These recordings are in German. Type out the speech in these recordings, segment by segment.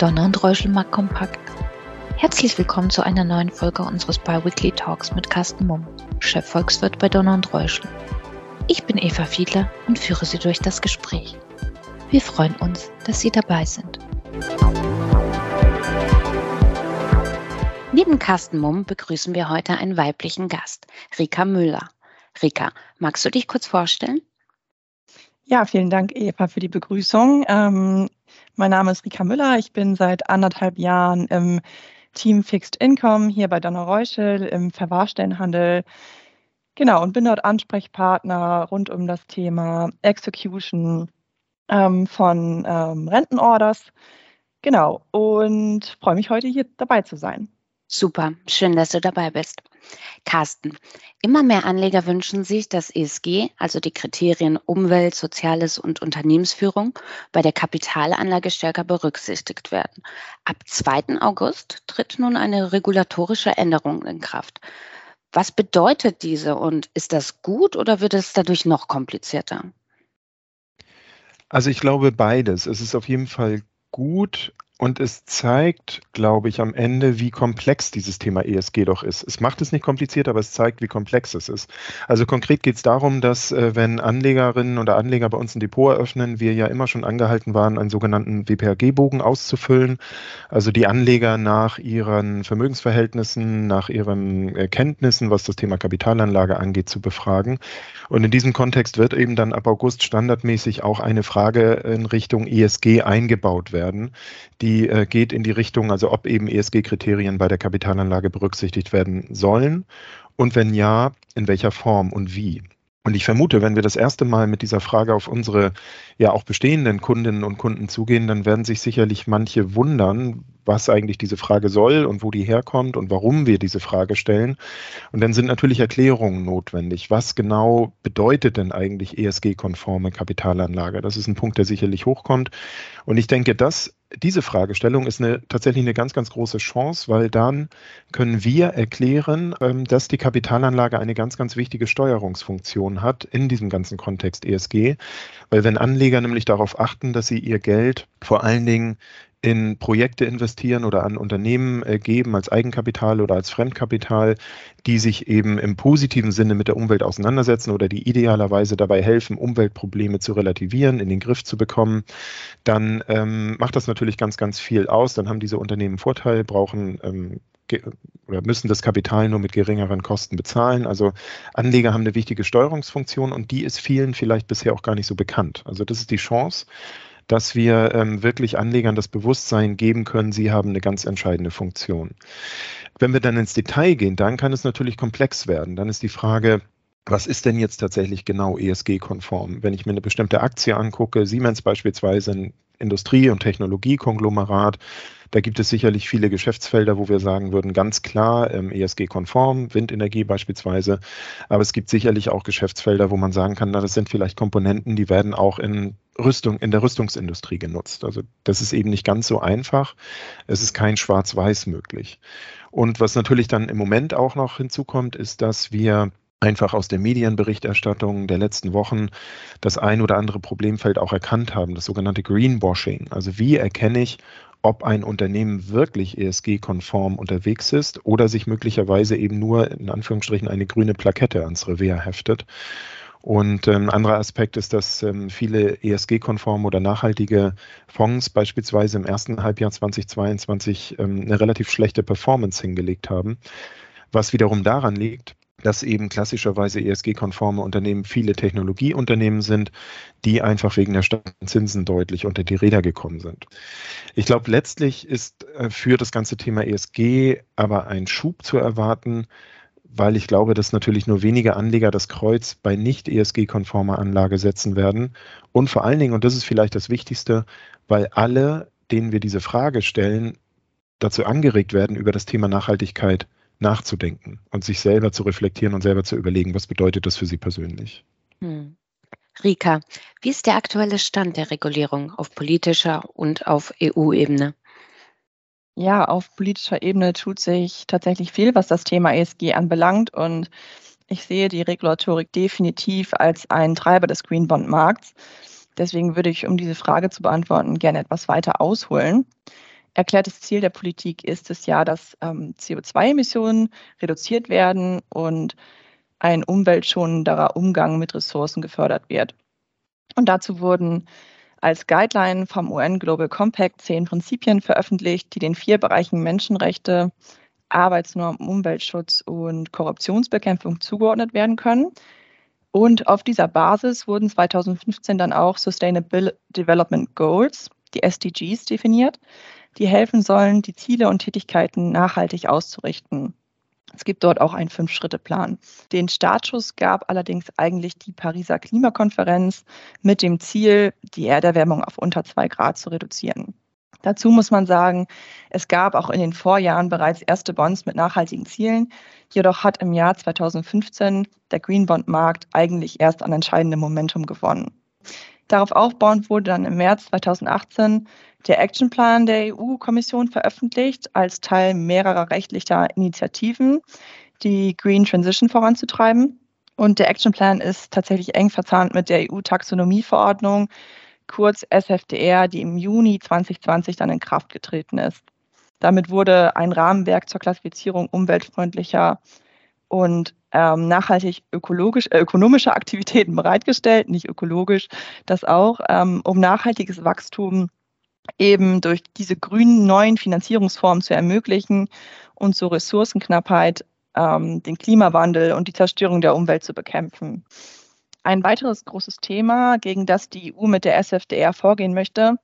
Donner und Reuschelmark kompakt. Herzlich willkommen zu einer neuen Folge unseres Biweekly Talks mit Carsten Mumm, Chefvolkswirt bei Donner und Reuschel. Ich bin Eva Fiedler und führe Sie durch das Gespräch. Wir freuen uns, dass Sie dabei sind. Neben Carsten Mumm begrüßen wir heute einen weiblichen Gast, Rika Müller. Rika, magst du dich kurz vorstellen? Ja, vielen Dank, Eva, für die Begrüßung. Ähm, mein Name ist Rika Müller. Ich bin seit anderthalb Jahren im Team Fixed Income hier bei Donner Reuschel im Verwahrstellenhandel. Genau, und bin dort Ansprechpartner rund um das Thema Execution ähm, von ähm, Rentenorders. Genau, und freue mich heute hier dabei zu sein. Super, schön, dass du dabei bist. Carsten, immer mehr Anleger wünschen sich, dass ESG, also die Kriterien Umwelt, Soziales und Unternehmensführung, bei der Kapitalanlage stärker berücksichtigt werden. Ab 2. August tritt nun eine regulatorische Änderung in Kraft. Was bedeutet diese und ist das gut oder wird es dadurch noch komplizierter? Also ich glaube beides. Es ist auf jeden Fall gut, und es zeigt, glaube ich, am Ende, wie komplex dieses Thema ESG doch ist. Es macht es nicht kompliziert, aber es zeigt, wie komplex es ist. Also konkret geht es darum, dass äh, wenn Anlegerinnen oder Anleger bei uns ein Depot eröffnen, wir ja immer schon angehalten waren, einen sogenannten WPAG-Bogen auszufüllen. Also die Anleger nach ihren Vermögensverhältnissen, nach ihren Kenntnissen, was das Thema Kapitalanlage angeht, zu befragen. Und in diesem Kontext wird eben dann ab August standardmäßig auch eine Frage in Richtung ESG eingebaut werden, die die äh, geht in die Richtung, also ob eben ESG-Kriterien bei der Kapitalanlage berücksichtigt werden sollen und wenn ja, in welcher Form und wie. Und ich vermute, wenn wir das erste Mal mit dieser Frage auf unsere ja auch bestehenden Kundinnen und Kunden zugehen, dann werden sich sicherlich manche wundern, was eigentlich diese Frage soll und wo die herkommt und warum wir diese Frage stellen. Und dann sind natürlich Erklärungen notwendig. Was genau bedeutet denn eigentlich ESG-konforme Kapitalanlage? Das ist ein Punkt, der sicherlich hochkommt. Und ich denke, das diese Fragestellung ist eine, tatsächlich eine ganz, ganz große Chance, weil dann können wir erklären, ähm, dass die Kapitalanlage eine ganz, ganz wichtige Steuerungsfunktion hat in diesem ganzen Kontext ESG. Weil wenn Anleger nämlich darauf achten, dass sie ihr Geld vor allen Dingen in Projekte investieren oder an Unternehmen äh, geben als Eigenkapital oder als Fremdkapital, die sich eben im positiven Sinne mit der Umwelt auseinandersetzen oder die idealerweise dabei helfen, Umweltprobleme zu relativieren, in den Griff zu bekommen, dann ähm, macht das natürlich ganz, ganz viel aus. Dann haben diese Unternehmen Vorteil, brauchen ähm, oder müssen das Kapital nur mit geringeren Kosten bezahlen. Also Anleger haben eine wichtige Steuerungsfunktion und die ist vielen vielleicht bisher auch gar nicht so bekannt. Also das ist die Chance, dass wir ähm, wirklich Anlegern das Bewusstsein geben können, sie haben eine ganz entscheidende Funktion. Wenn wir dann ins Detail gehen, dann kann es natürlich komplex werden. Dann ist die Frage, was ist denn jetzt tatsächlich genau ESG-konform? Wenn ich mir eine bestimmte Aktie angucke, Siemens beispielsweise ein Industrie- und Technologiekonglomerat, da gibt es sicherlich viele Geschäftsfelder, wo wir sagen würden, ganz klar ähm, ESG-konform, Windenergie beispielsweise. Aber es gibt sicherlich auch Geschäftsfelder, wo man sagen kann, na, das sind vielleicht Komponenten, die werden auch in Rüstung, in der Rüstungsindustrie genutzt. Also das ist eben nicht ganz so einfach. Es ist kein Schwarz-Weiß möglich. Und was natürlich dann im Moment auch noch hinzukommt, ist, dass wir einfach aus der Medienberichterstattung der letzten Wochen das ein oder andere Problemfeld auch erkannt haben, das sogenannte Greenwashing. Also wie erkenne ich, ob ein Unternehmen wirklich ESG-konform unterwegs ist oder sich möglicherweise eben nur in Anführungsstrichen eine grüne Plakette ans Revier heftet. Und ähm, ein anderer Aspekt ist, dass ähm, viele ESG-konforme oder nachhaltige Fonds beispielsweise im ersten Halbjahr 2022 ähm, eine relativ schlechte Performance hingelegt haben, was wiederum daran liegt, dass eben klassischerweise ESG-konforme Unternehmen viele Technologieunternehmen sind, die einfach wegen der starken Zinsen deutlich unter die Räder gekommen sind. Ich glaube, letztlich ist äh, für das ganze Thema ESG aber ein Schub zu erwarten, weil ich glaube, dass natürlich nur wenige Anleger das Kreuz bei nicht ESG-konformer Anlage setzen werden. Und vor allen Dingen, und das ist vielleicht das Wichtigste, weil alle, denen wir diese Frage stellen, dazu angeregt werden, über das Thema Nachhaltigkeit nachzudenken und sich selber zu reflektieren und selber zu überlegen, was bedeutet das für sie persönlich. Hm. Rika, wie ist der aktuelle Stand der Regulierung auf politischer und auf EU-Ebene? Ja, auf politischer Ebene tut sich tatsächlich viel, was das Thema ESG anbelangt. Und ich sehe die Regulatorik definitiv als einen Treiber des Green Bond Markts. Deswegen würde ich, um diese Frage zu beantworten, gerne etwas weiter ausholen. Erklärtes Ziel der Politik ist es ja, dass ähm, CO2-Emissionen reduziert werden und ein umweltschonenderer Umgang mit Ressourcen gefördert wird. Und dazu wurden als Guideline vom UN Global Compact zehn Prinzipien veröffentlicht, die den vier Bereichen Menschenrechte, Arbeitsnormen, Umweltschutz und Korruptionsbekämpfung zugeordnet werden können. Und auf dieser Basis wurden 2015 dann auch Sustainable Development Goals, die SDGs, definiert, die helfen sollen, die Ziele und Tätigkeiten nachhaltig auszurichten. Es gibt dort auch einen Fünf-Schritte-Plan. Den Startschuss gab allerdings eigentlich die Pariser Klimakonferenz mit dem Ziel, die Erderwärmung auf unter zwei Grad zu reduzieren. Dazu muss man sagen, es gab auch in den Vorjahren bereits erste Bonds mit nachhaltigen Zielen. Jedoch hat im Jahr 2015 der Green Bond Markt eigentlich erst an entscheidendem Momentum gewonnen. Darauf aufbauend wurde dann im März 2018 der Actionplan der EU-Kommission veröffentlicht als Teil mehrerer rechtlicher Initiativen, die Green Transition voranzutreiben. Und der Actionplan ist tatsächlich eng verzahnt mit der EU-Taxonomieverordnung, kurz SFDR, die im Juni 2020 dann in Kraft getreten ist. Damit wurde ein Rahmenwerk zur Klassifizierung umweltfreundlicher und ähm, nachhaltig ökologisch, äh, ökonomische Aktivitäten bereitgestellt, nicht ökologisch, das auch, ähm, um nachhaltiges Wachstum eben durch diese grünen neuen Finanzierungsformen zu ermöglichen und zur Ressourcenknappheit, ähm, den Klimawandel und die Zerstörung der Umwelt zu bekämpfen. Ein weiteres großes Thema, gegen das die EU mit der SFDR vorgehen möchte,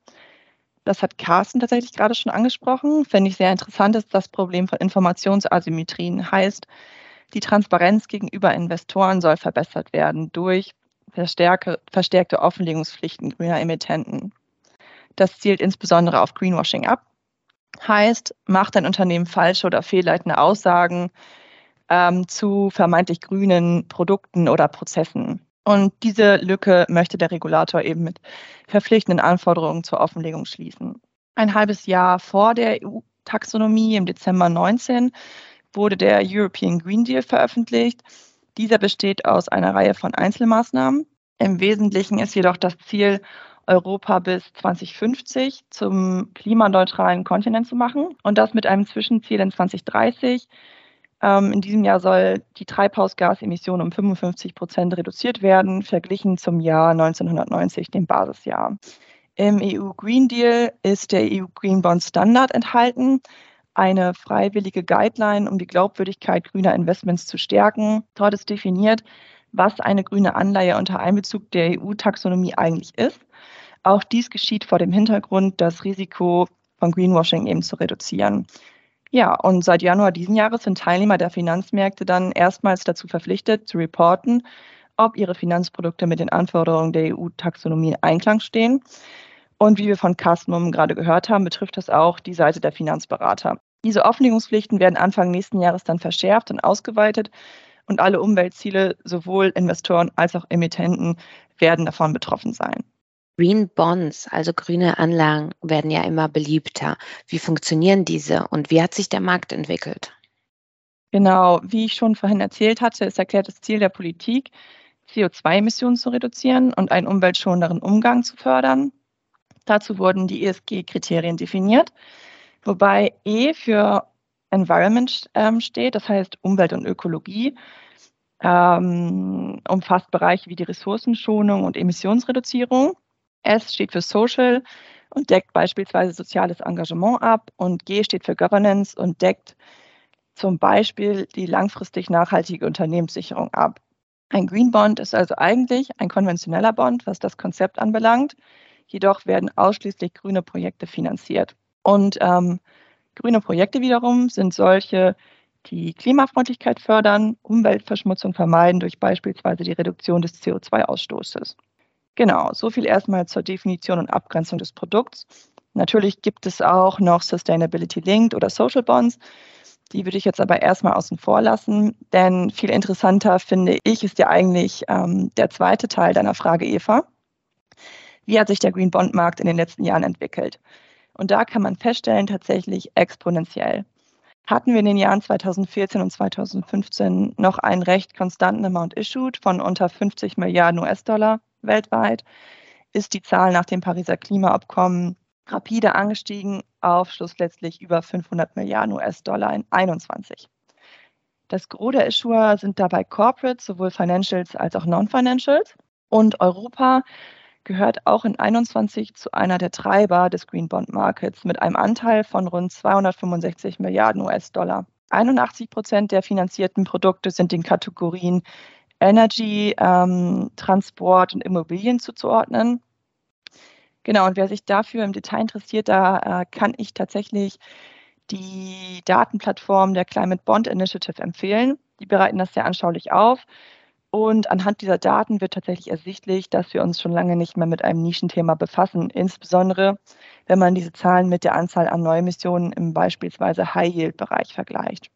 das hat Carsten tatsächlich gerade schon angesprochen, finde ich sehr interessant, ist das Problem von Informationsasymmetrien. Heißt, die Transparenz gegenüber Investoren soll verbessert werden durch verstärke, verstärkte Offenlegungspflichten grüner Emittenten. Das zielt insbesondere auf Greenwashing ab. Heißt, macht ein Unternehmen falsche oder fehlleitende Aussagen ähm, zu vermeintlich grünen Produkten oder Prozessen. Und diese Lücke möchte der Regulator eben mit verpflichtenden Anforderungen zur Offenlegung schließen. Ein halbes Jahr vor der EU-Taxonomie im Dezember 19 wurde der European Green Deal veröffentlicht. Dieser besteht aus einer Reihe von Einzelmaßnahmen. Im Wesentlichen ist jedoch das Ziel, Europa bis 2050 zum klimaneutralen Kontinent zu machen und das mit einem Zwischenziel in 2030. Ähm, in diesem Jahr soll die Treibhausgasemission um 55 Prozent reduziert werden, verglichen zum Jahr 1990, dem Basisjahr. Im EU Green Deal ist der EU Green Bond Standard enthalten, eine freiwillige Guideline, um die Glaubwürdigkeit grüner Investments zu stärken. Dort ist definiert, was eine grüne Anleihe unter Einbezug der EU-Taxonomie eigentlich ist. Auch dies geschieht vor dem Hintergrund, das Risiko von Greenwashing eben zu reduzieren. Ja, und seit Januar diesen Jahres sind Teilnehmer der Finanzmärkte dann erstmals dazu verpflichtet, zu reporten, ob ihre Finanzprodukte mit den Anforderungen der EU-Taxonomie in Einklang stehen. Und wie wir von Carsten gerade gehört haben, betrifft das auch die Seite der Finanzberater. Diese Offenlegungspflichten werden Anfang nächsten Jahres dann verschärft und ausgeweitet und alle Umweltziele, sowohl Investoren als auch Emittenten, werden davon betroffen sein. Green Bonds, also grüne Anlagen, werden ja immer beliebter. Wie funktionieren diese und wie hat sich der Markt entwickelt? Genau, wie ich schon vorhin erzählt hatte, ist erklärtes Ziel der Politik, CO2-Emissionen zu reduzieren und einen umweltschonenderen Umgang zu fördern. Dazu wurden die ESG-Kriterien definiert wobei E für Environment ähm, steht, das heißt Umwelt und Ökologie, ähm, umfasst Bereiche wie die Ressourcenschonung und Emissionsreduzierung. S steht für Social und deckt beispielsweise soziales Engagement ab und G steht für Governance und deckt zum Beispiel die langfristig nachhaltige Unternehmenssicherung ab. Ein Green Bond ist also eigentlich ein konventioneller Bond, was das Konzept anbelangt. Jedoch werden ausschließlich grüne Projekte finanziert. Und ähm, grüne Projekte wiederum sind solche, die Klimafreundlichkeit fördern, Umweltverschmutzung vermeiden durch beispielsweise die Reduktion des CO2-Ausstoßes. Genau, so viel erstmal zur Definition und Abgrenzung des Produkts. Natürlich gibt es auch noch Sustainability Linked oder Social Bonds. Die würde ich jetzt aber erstmal außen vor lassen, denn viel interessanter finde ich ist ja eigentlich ähm, der zweite Teil deiner Frage, Eva. Wie hat sich der Green Bond Markt in den letzten Jahren entwickelt? Und da kann man feststellen, tatsächlich exponentiell. Hatten wir in den Jahren 2014 und 2015 noch einen recht konstanten Amount issued von unter 50 Milliarden US-Dollar weltweit, ist die Zahl nach dem Pariser Klimaabkommen rapide angestiegen auf schlussletztlich über 500 Milliarden US-Dollar in 2021. Das Gros der Issuer sind dabei Corporates, sowohl Financials als auch Non-Financials. Und Europa gehört auch in 21 zu einer der Treiber des Green Bond Markets mit einem Anteil von rund 265 Milliarden US-Dollar. 81 Prozent der finanzierten Produkte sind den Kategorien Energy, ähm, Transport und Immobilien zuzuordnen. Genau, und wer sich dafür im Detail interessiert, da äh, kann ich tatsächlich die Datenplattform der Climate Bond Initiative empfehlen. Die bereiten das sehr anschaulich auf. Und anhand dieser Daten wird tatsächlich ersichtlich, dass wir uns schon lange nicht mehr mit einem Nischenthema befassen, insbesondere wenn man diese Zahlen mit der Anzahl an Neuemissionen im beispielsweise High-Yield-Bereich vergleicht.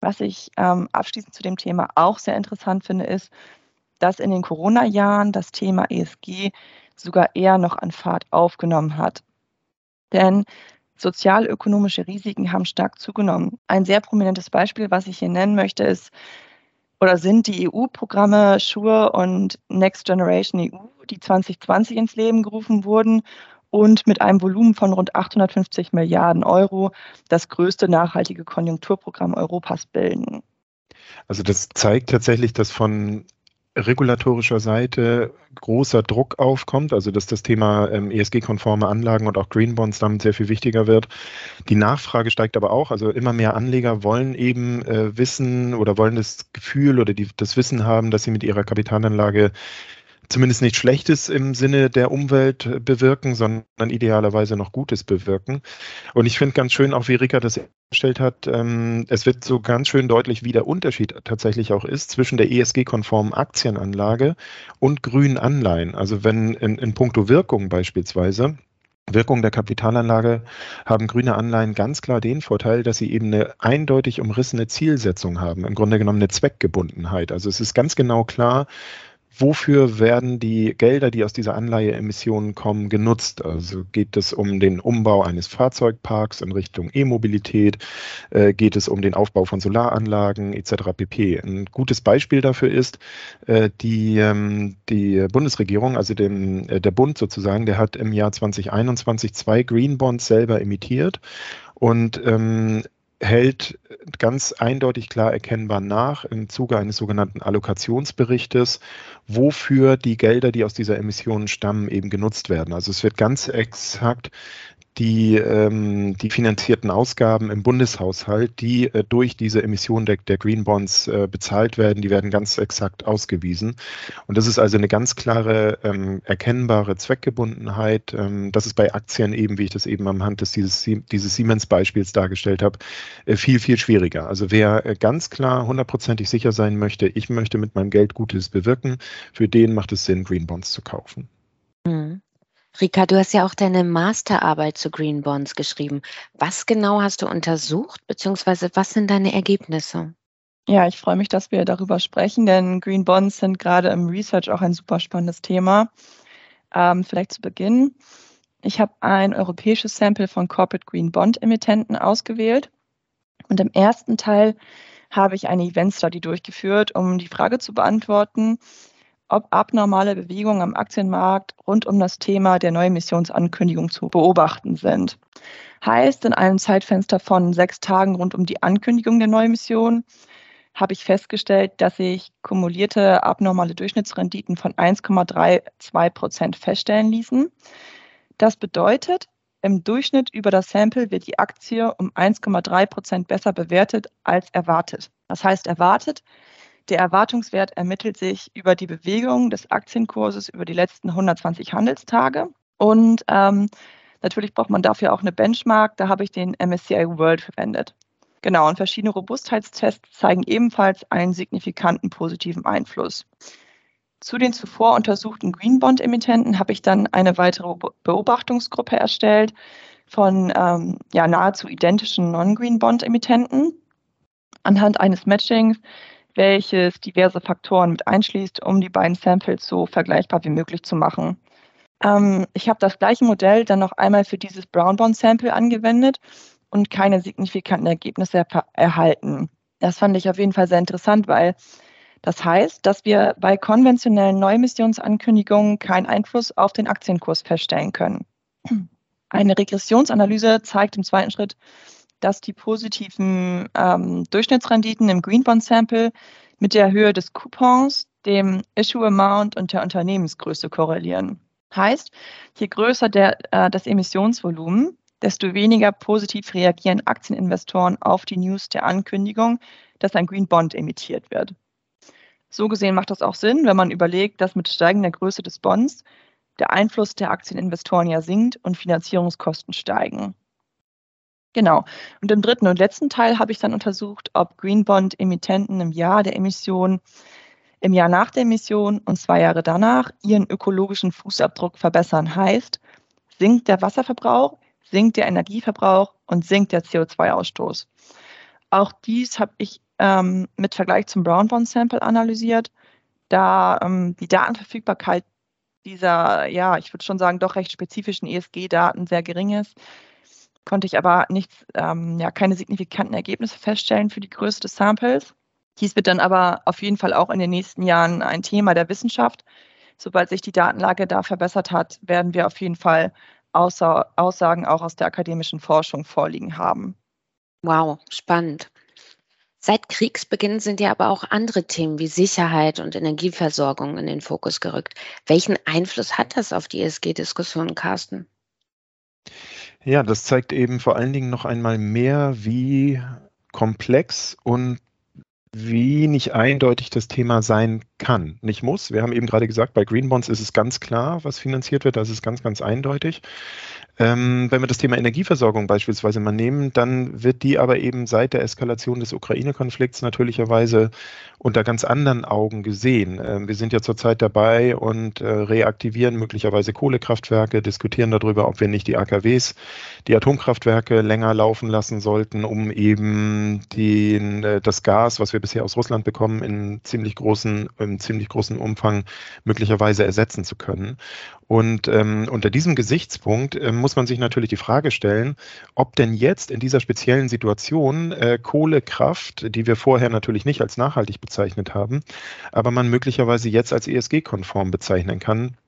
Was ich ähm, abschließend zu dem Thema auch sehr interessant finde, ist, dass in den Corona-Jahren das Thema ESG sogar eher noch an Fahrt aufgenommen hat. Denn sozialökonomische Risiken haben stark zugenommen. Ein sehr prominentes Beispiel, was ich hier nennen möchte, ist oder sind die EU-Programme SURE und Next Generation EU, die 2020 ins Leben gerufen wurden und mit einem Volumen von rund 850 Milliarden Euro das größte nachhaltige Konjunkturprogramm Europas bilden. Also das zeigt tatsächlich, dass von regulatorischer Seite großer Druck aufkommt, also dass das Thema ähm, ESG-konforme Anlagen und auch Green Bonds damit sehr viel wichtiger wird. Die Nachfrage steigt aber auch, also immer mehr Anleger wollen eben äh, wissen oder wollen das Gefühl oder die, das Wissen haben, dass sie mit ihrer Kapitalanlage zumindest nicht Schlechtes im Sinne der Umwelt bewirken, sondern idealerweise noch Gutes bewirken. Und ich finde ganz schön, auch wie Rika das gestellt hat, ähm, es wird so ganz schön deutlich, wie der Unterschied tatsächlich auch ist zwischen der ESG-konformen Aktienanlage und grünen Anleihen. Also wenn in, in puncto Wirkung beispielsweise, Wirkung der Kapitalanlage haben grüne Anleihen ganz klar den Vorteil, dass sie eben eine eindeutig umrissene Zielsetzung haben, im Grunde genommen eine Zweckgebundenheit. Also es ist ganz genau klar, wofür werden die Gelder, die aus dieser Anleiheemissionen kommen, genutzt? Also geht es um den Umbau eines Fahrzeugparks in Richtung E-Mobilität? Äh, geht es um den Aufbau von Solaranlagen etc. pp. Ein gutes Beispiel dafür ist äh, die, ähm, die Bundesregierung, also dem, äh, der Bund sozusagen, der hat im Jahr 2021 zwei Green Bonds selber emittiert und ähm, hält ganz eindeutig klar erkennbar nach im Zuge eines sogenannten Allokationsberichtes, wofür die Gelder, die aus dieser Emission stammen, eben genutzt werden. Also es wird ganz exakt die, ähm, die finanzierten Ausgaben im Bundeshaushalt, die äh, durch diese Emission der, der Green Bonds äh, bezahlt werden, die werden ganz exakt ausgewiesen. Und das ist also eine ganz klare, ähm, erkennbare Zweckgebundenheit. Ähm, das ist bei Aktien eben, wie ich das eben am Hand des, dieses, dieses Siemens-Beispiels dargestellt habe, äh, viel, viel schwieriger. Also wer äh, ganz klar hundertprozentig sicher sein möchte, ich möchte mit meinem Geld Gutes bewirken, für den macht es Sinn, Green Bonds zu kaufen. Mhm. Rika, du hast ja auch deine Masterarbeit zu Green Bonds geschrieben. Was genau hast du untersucht, beziehungsweise was sind deine Ergebnisse? Ja, ich freue mich, dass wir darüber sprechen, denn Green Bonds sind gerade im Research auch ein super spannendes Thema. Ähm, vielleicht zu Beginn. Ich habe ein europäisches Sample von Corporate Green Bond Emittenten ausgewählt und im ersten Teil habe ich eine Event Study durchgeführt, um die Frage zu beantworten, ob abnormale Bewegungen am Aktienmarkt rund um das Thema der Neuemissionsankündigung zu beobachten sind. Heißt, in einem Zeitfenster von sechs Tagen rund um die Ankündigung der Neuemission habe ich festgestellt, dass sich kumulierte abnormale Durchschnittsrenditen von 1,32 Prozent feststellen ließen. Das bedeutet, im Durchschnitt über das Sample wird die Aktie um 1,3 Prozent besser bewertet als erwartet. Das heißt, erwartet der Erwartungswert ermittelt sich über die Bewegung des Aktienkurses über die letzten 120 Handelstage. Und ähm, natürlich braucht man dafür auch eine Benchmark. Da habe ich den MSCI World verwendet. Genau, und verschiedene Robustheitstests zeigen ebenfalls einen signifikanten positiven Einfluss. Zu den zuvor untersuchten Green Bond Emittenten habe ich dann eine weitere Beobachtungsgruppe erstellt von ähm, ja, nahezu identischen Non-Green Bond Emittenten. Anhand eines Matchings welches diverse Faktoren mit einschließt, um die beiden Samples so vergleichbar wie möglich zu machen. Ähm, ich habe das gleiche Modell dann noch einmal für dieses Brown Bond Sample angewendet und keine signifikanten Ergebnisse erhalten. Das fand ich auf jeden Fall sehr interessant, weil das heißt, dass wir bei konventionellen Neuemissionsankündigungen keinen Einfluss auf den Aktienkurs feststellen können. Eine Regressionsanalyse zeigt im zweiten Schritt, dass die positiven ähm, Durchschnittsrenditen im Green Bond Sample mit der Höhe des Coupons, dem Issue Amount und der Unternehmensgröße korrelieren. Heißt, je größer der, äh, das Emissionsvolumen, desto weniger positiv reagieren Aktieninvestoren auf die News der Ankündigung, dass ein Green Bond emittiert wird. So gesehen macht das auch Sinn, wenn man überlegt, dass mit steigender Größe des Bonds der Einfluss der Aktieninvestoren ja sinkt und Finanzierungskosten steigen. Genau. Und im dritten und letzten Teil habe ich dann untersucht, ob Green Bond Emittenten im Jahr der Emission, im Jahr nach der Emission und zwei Jahre danach ihren ökologischen Fußabdruck verbessern. Heißt, sinkt der Wasserverbrauch, sinkt der Energieverbrauch und sinkt der CO2-Ausstoß. Auch dies habe ich ähm, mit Vergleich zum Brown Bond Sample analysiert, da ähm, die Datenverfügbarkeit dieser, ja, ich würde schon sagen, doch recht spezifischen ESG-Daten sehr gering ist, konnte ich aber nichts, ähm, ja, keine signifikanten Ergebnisse feststellen für die Größe des Samples. Dies wird dann aber auf jeden Fall auch in den nächsten Jahren ein Thema der Wissenschaft. Sobald sich die Datenlage da verbessert hat, werden wir auf jeden Fall Aussa Aussagen auch aus der akademischen Forschung vorliegen haben. Wow, spannend. Seit Kriegsbeginn sind ja aber auch andere Themen wie Sicherheit und Energieversorgung in den Fokus gerückt. Welchen Einfluss hat das auf die ESG-Diskussion, Carsten? Ja, das zeigt eben vor allen Dingen noch einmal mehr, wie komplex und wie nicht eindeutig das Thema sein kann. Nicht muss. Wir haben eben gerade gesagt, bei Green Bonds ist es ganz klar, was finanziert wird. Das ist ganz, ganz eindeutig. Ähm, wenn wir das Thema Energieversorgung beispielsweise mal nehmen, dann wird die aber eben seit der Eskalation des Ukraine-Konflikts natürlicherweise unter ganz anderen Augen gesehen. Ähm, wir sind ja zurzeit dabei und äh, reaktivieren möglicherweise Kohlekraftwerke, diskutieren darüber, ob wir nicht die AKWs, die Atomkraftwerke länger laufen lassen sollten, um eben den, äh, das Gas, was wir bisher aus Russland bekommen, in ziemlich großen, in ziemlich großen Umfang möglicherweise ersetzen zu können. Und ähm, unter diesem Gesichtspunkt äh, muss man sich natürlich die Frage stellen, ob denn jetzt in dieser speziellen Situation äh, Kohlekraft, die wir vorher natürlich nicht als nachhaltig bezeichnet haben, aber man möglicherweise jetzt als ESG-konform bezeichnen kann,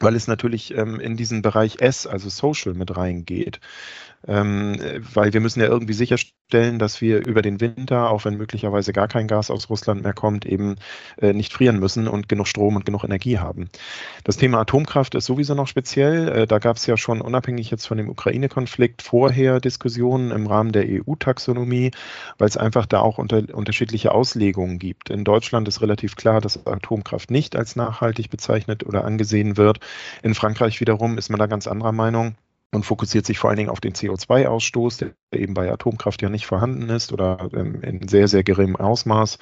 weil es natürlich ähm, in diesen Bereich S, also Social, mit reingeht. Ähm, weil wir müssen ja irgendwie sicherstellen, dass wir über den Winter, auch wenn möglicherweise gar kein Gas aus Russland mehr kommt, eben äh, nicht frieren müssen und genug Strom und genug Energie haben. Das Thema Atomkraft ist sowieso noch speziell. Äh, da gab es ja schon unabhängig jetzt von dem Ukraine-Konflikt vorher Diskussionen im Rahmen der EU-Taxonomie, weil es einfach da auch unter, unterschiedliche Auslegungen gibt. In Deutschland ist relativ klar, dass Atomkraft nicht als nachhaltig bezeichnet oder angesehen wird. In Frankreich wiederum ist man da ganz anderer Meinung und fokussiert sich vor allen Dingen auf den CO2-Ausstoß, der eben bei Atomkraft ja nicht vorhanden ist oder ähm, in sehr, sehr geringem Ausmaß.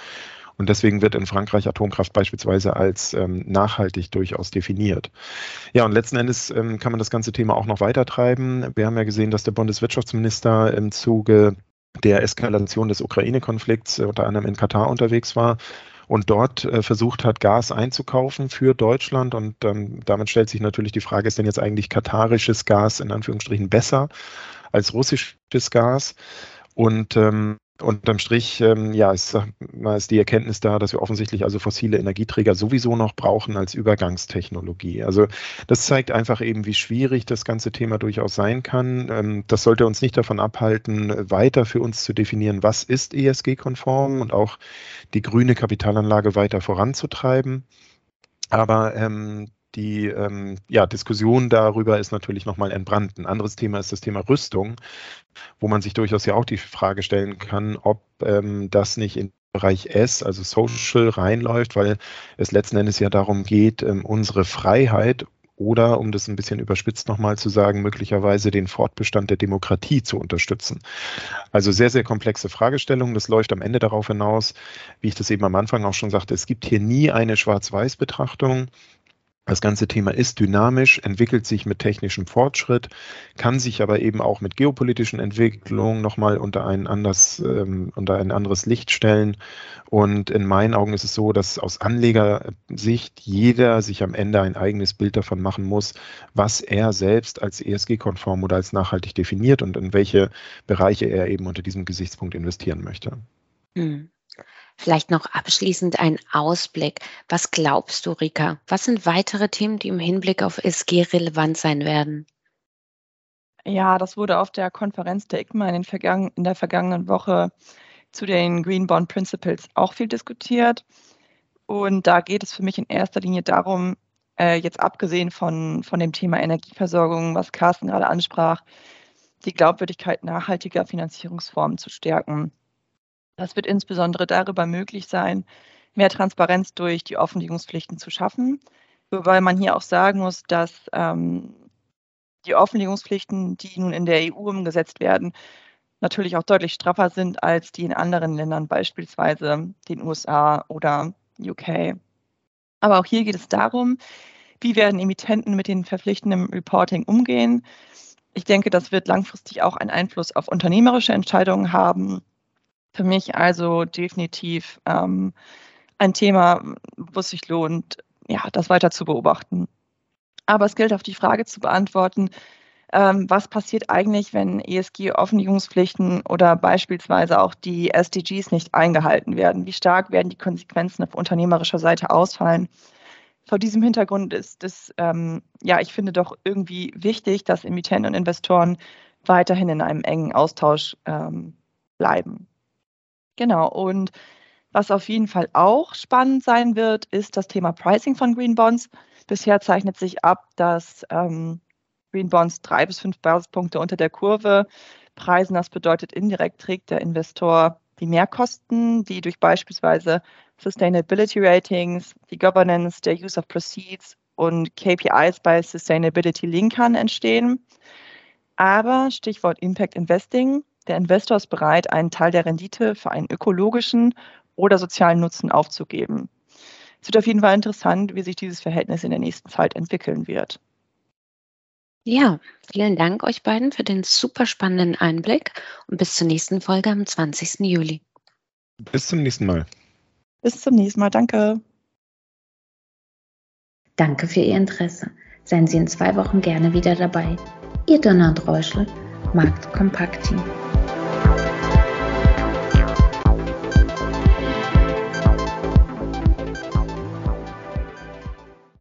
Und deswegen wird in Frankreich Atomkraft beispielsweise als ähm, nachhaltig durchaus definiert. Ja, und letzten Endes ähm, kann man das ganze Thema auch noch weiter treiben. Wir haben ja gesehen, dass der Bundeswirtschaftsminister im Zuge der Eskalation des Ukraine-Konflikts äh, unter anderem in Katar unterwegs war und dort äh, versucht hat, Gas einzukaufen für Deutschland. Und ähm, damit stellt sich natürlich die Frage, ist denn jetzt eigentlich katarisches Gas in Anführungsstrichen besser als russisches Gas? Und ähm, unterm Strich, ähm, ja, ist, ist die Erkenntnis da, dass wir offensichtlich also fossile Energieträger sowieso noch brauchen als Übergangstechnologie. Also das zeigt einfach eben, wie schwierig das ganze Thema durchaus sein kann. Ähm, das sollte uns nicht davon abhalten, weiter für uns zu definieren, was ist ESG-konform und auch die grüne Kapitalanlage weiter voranzutreiben. Aber ähm, die ähm, ja, Diskussion darüber ist natürlich nochmal entbrannt. Ein anderes Thema ist das Thema Rüstung, wo man sich durchaus ja auch die Frage stellen kann, ob ähm, das nicht in Bereich S, also Social, reinläuft, weil es letzten Endes ja darum geht, ähm, unsere Freiheit oder, um das ein bisschen überspitzt nochmal zu sagen, möglicherweise den Fortbestand der Demokratie zu unterstützen. Also sehr, sehr komplexe Fragestellung. Das läuft am Ende darauf hinaus, wie ich das eben am Anfang auch schon sagte, es gibt hier nie eine Schwarz-Weiß-Betrachtung. Das ganze Thema ist dynamisch, entwickelt sich mit technischem Fortschritt, kann sich aber eben auch mit geopolitischen Entwicklungen nochmal unter ein, anders, ähm, unter ein anderes Licht stellen. Und in meinen Augen ist es so, dass aus Anlegersicht jeder sich am Ende ein eigenes Bild davon machen muss, was er selbst als ESG-konform oder als nachhaltig definiert und in welche Bereiche er eben unter diesem Gesichtspunkt investieren möchte. Hm. Vielleicht noch abschließend ein Ausblick. Was glaubst du, Rika? Was sind weitere Themen, die im Hinblick auf SG relevant sein werden? Ja, das wurde auf der Konferenz der ICMA in, vergangen, in der vergangenen Woche zu den Green Bond Principles auch viel diskutiert. Und da geht es für mich in erster Linie darum, äh, jetzt abgesehen von, von dem Thema Energieversorgung, was Carsten gerade ansprach, die Glaubwürdigkeit nachhaltiger Finanzierungsformen zu stärken. Das wird insbesondere darüber möglich sein, mehr Transparenz durch die Offenlegungspflichten zu schaffen. Wobei man hier auch sagen muss, dass ähm, die Offenlegungspflichten, die nun in der EU umgesetzt werden, natürlich auch deutlich straffer sind als die in anderen Ländern, beispielsweise den USA oder UK. Aber auch hier geht es darum, wie werden Emittenten mit den verpflichtenden Reporting umgehen. Ich denke, das wird langfristig auch einen Einfluss auf unternehmerische Entscheidungen haben. Für mich also definitiv ähm, ein Thema, wo es sich lohnt, ja, das weiter zu beobachten. Aber es gilt auf die Frage zu beantworten, ähm, was passiert eigentlich, wenn ESG-Offenlegungspflichten oder beispielsweise auch die SDGs nicht eingehalten werden? Wie stark werden die Konsequenzen auf unternehmerischer Seite ausfallen? Vor diesem Hintergrund ist es, ähm, ja, ich finde doch irgendwie wichtig, dass Emittenten und Investoren weiterhin in einem engen Austausch ähm, bleiben. Genau, und was auf jeden Fall auch spannend sein wird, ist das Thema Pricing von Green Bonds. Bisher zeichnet sich ab, dass ähm, Green Bonds drei bis fünf Basispunkte unter der Kurve preisen. Das bedeutet, indirekt trägt der Investor die Mehrkosten, die durch beispielsweise Sustainability Ratings, die Governance, der Use of Proceeds und KPIs bei Sustainability Linkern entstehen. Aber Stichwort Impact Investing, der Investor ist bereit, einen Teil der Rendite für einen ökologischen oder sozialen Nutzen aufzugeben. Es wird auf jeden Fall interessant, wie sich dieses Verhältnis in der nächsten Zeit entwickeln wird. Ja, vielen Dank euch beiden für den super spannenden Einblick und bis zur nächsten Folge am 20. Juli. Bis zum nächsten Mal. Bis zum nächsten Mal. Danke. Danke für Ihr Interesse. Seien Sie in zwei Wochen gerne wieder dabei. Ihr Donner und Reuschel, Markt Kompakt Team.